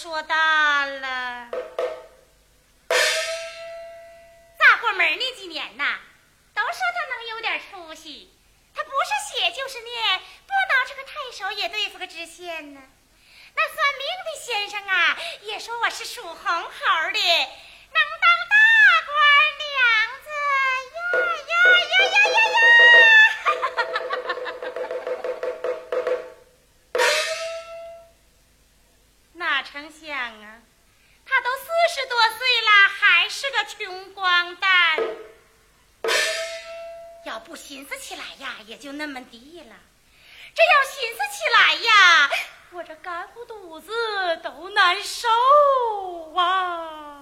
说大了。咋过门那几年呐，都说他能有点出息，他不是写就是念，不挠这个太守也对付个知县呢。那算命的先生啊，也说我是属红猴的，是个穷光蛋。要不寻思起来呀，也就那么地了。这要寻思起来呀，我这干糊肚子都难受啊！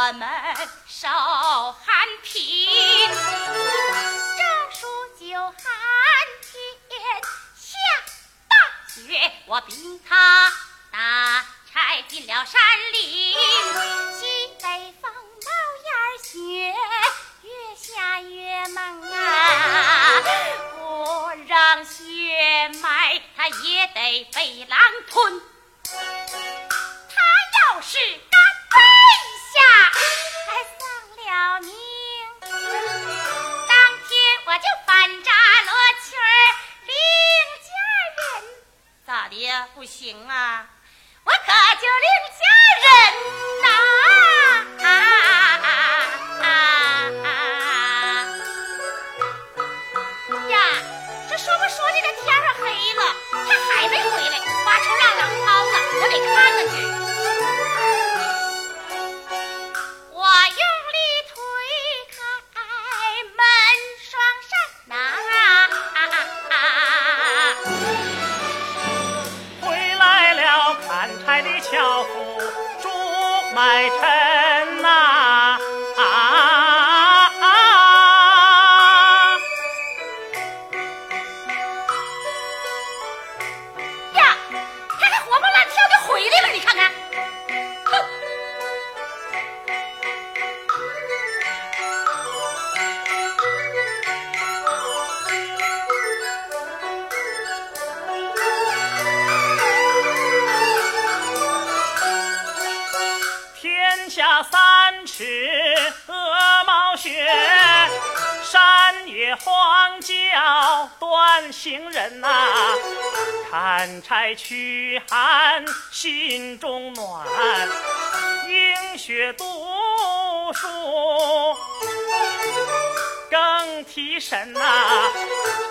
我们受寒贫。这数九寒天下大雪，我逼他打柴进了山林，西北风冒烟雪，越下越猛啊！不让雪埋，他也得被狼吞。他要是敢背呀，还丧了命！当天我就反扎罗裙领家人，咋的？不行啊，我可就领家人呐。臣三尺鹅毛雪，山野荒郊断行人呐、砍柴驱寒心中暖，饮雪读书更提神呐、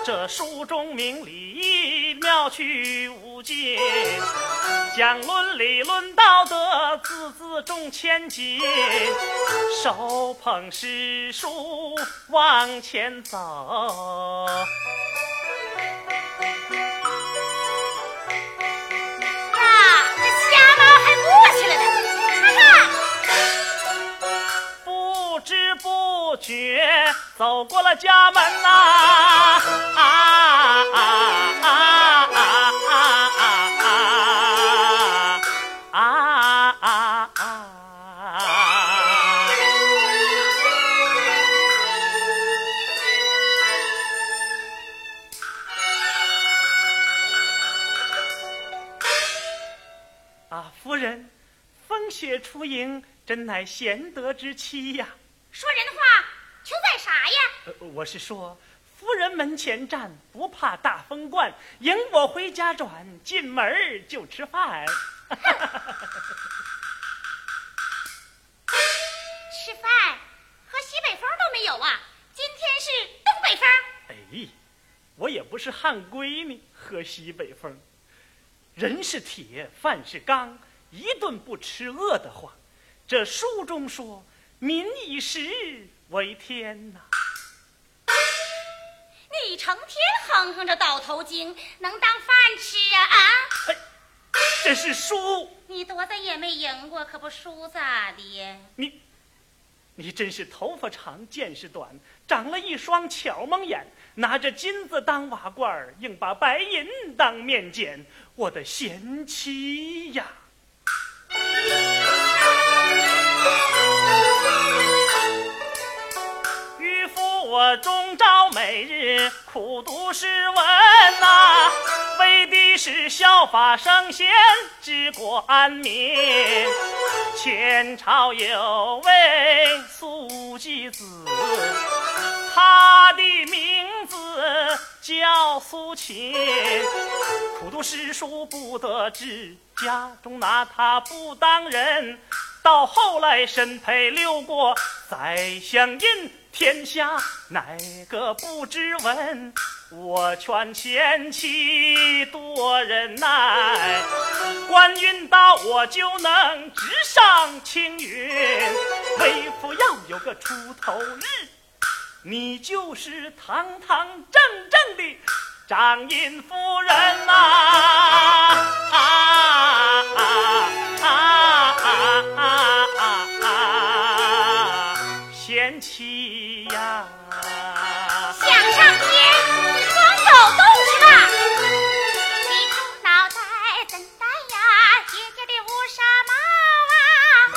这书中明理妙趣无尽，讲伦理论道德，字字重千金。手捧诗书往前走。呀，这瞎猫还过去了呢，看看。不知不觉走过了家门呐、啊，啊，夫人，风雪出迎，真乃贤德之妻呀。说人话，求在啥呀？呃，我是说，夫人门前站，不怕大风灌，迎我回家转，进门就吃饭。吃饭，喝西北风都没有啊！今天是东北风。哎，我也不是汉闺女，喝西北风。人是铁，饭是钢，一顿不吃饿得慌。这书中说，民以食为天呐。你成天哼哼着倒头经，能当饭吃啊？啊！哎，这是书。你多大也没赢过，可不输咋的？你。你真是头发长见识短，长了一双巧蒙眼，拿着金子当瓦罐硬把白银当面捡。我的贤妻呀！渔夫我终朝每日苦读诗文呐，为是效法圣贤，治国安民。前朝有位苏季子，他的名字叫苏秦。苦读诗书不得志，家中拿他不当人。到后来身配六国，宰相印天下，哪个不知闻？我劝贤妻多忍耐，官运到我就能直上青云。为夫要有个出头日，你就是堂堂正正的张印夫人呐！啊啊贤妻呀！想上天。走动去吧，你猪脑袋怎戴呀？姐姐的乌纱帽啊，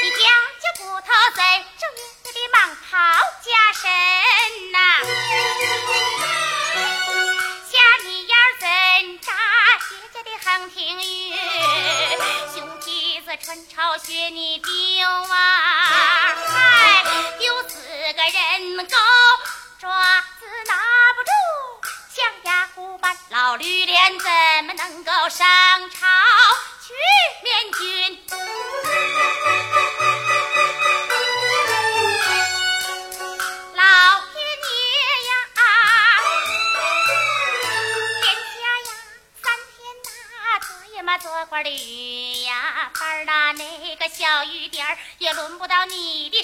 你家家骨头怎着爷爷的蟒袍加身呐？下你腰怎扎姐姐的横庭玉？熊蹄子穿朝学你丢啊，人狗。爪子拿不住，像牙虎般老绿脸，怎么能够上朝去面君？老天爷呀，天下呀，三天呐，昨夜嘛做官的雨呀，班儿呐，那个小雨点儿也轮不到你的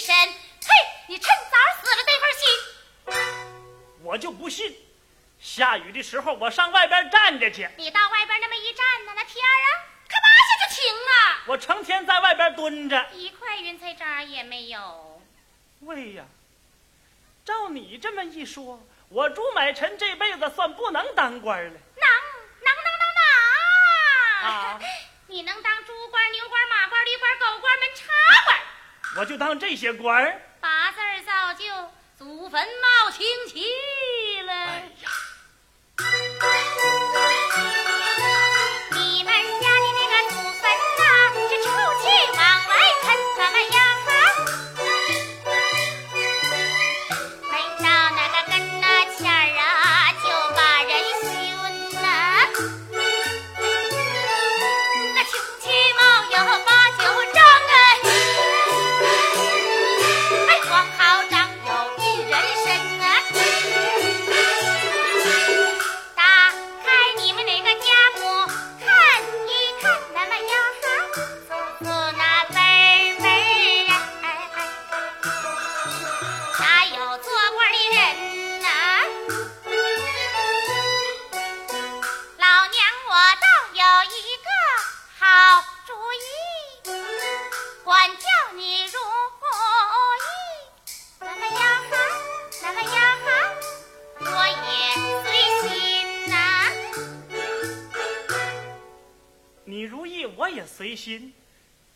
的时候我上外边站着去。你到外边那么一站呢，那天儿啊，可马下就晴了。我成天在外边蹲着，一块云彩渣也没有。喂呀，照你这么一说，我朱买臣这辈子算不能当官了。能能能能能！啊，你能当猪官、牛官、马官、驴官、狗官、门插官？我就当这些官儿。八字造就。祖坟冒清气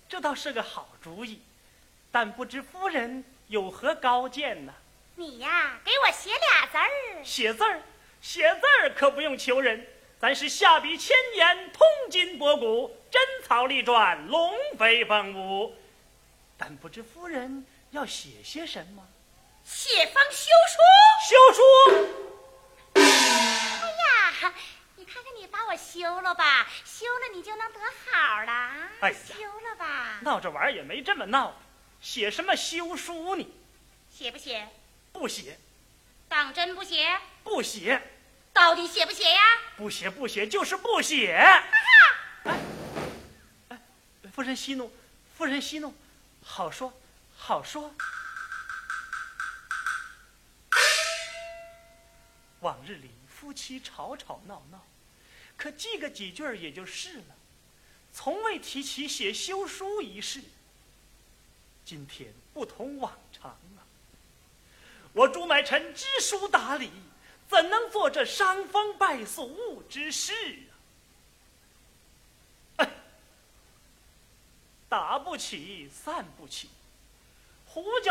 这倒是个好主意，但不知夫人有何高见呢？你呀，给我写俩字儿。写字儿，写字儿可不用求人，咱是下笔千言，通今博古，真草隶篆，龙飞凤舞。但不知夫人要写些什么？写封休书。休书。哎呀，把我休了吧，休了你就能得好了。哎呀，休了吧。闹着玩也没这么闹，写什么休书你？写不写？不写。当真不写？不写。到底写不写呀？不写不写就是不写。哎，哎，夫人息怒，夫人息怒，好说，好说。往日里夫妻吵吵闹闹，可记个几句也就是了，从未提起写休书一事。今天不同往常啊，我朱买臣知书达理。怎能做这伤风败俗之事啊？打不起，散不起，胡搅。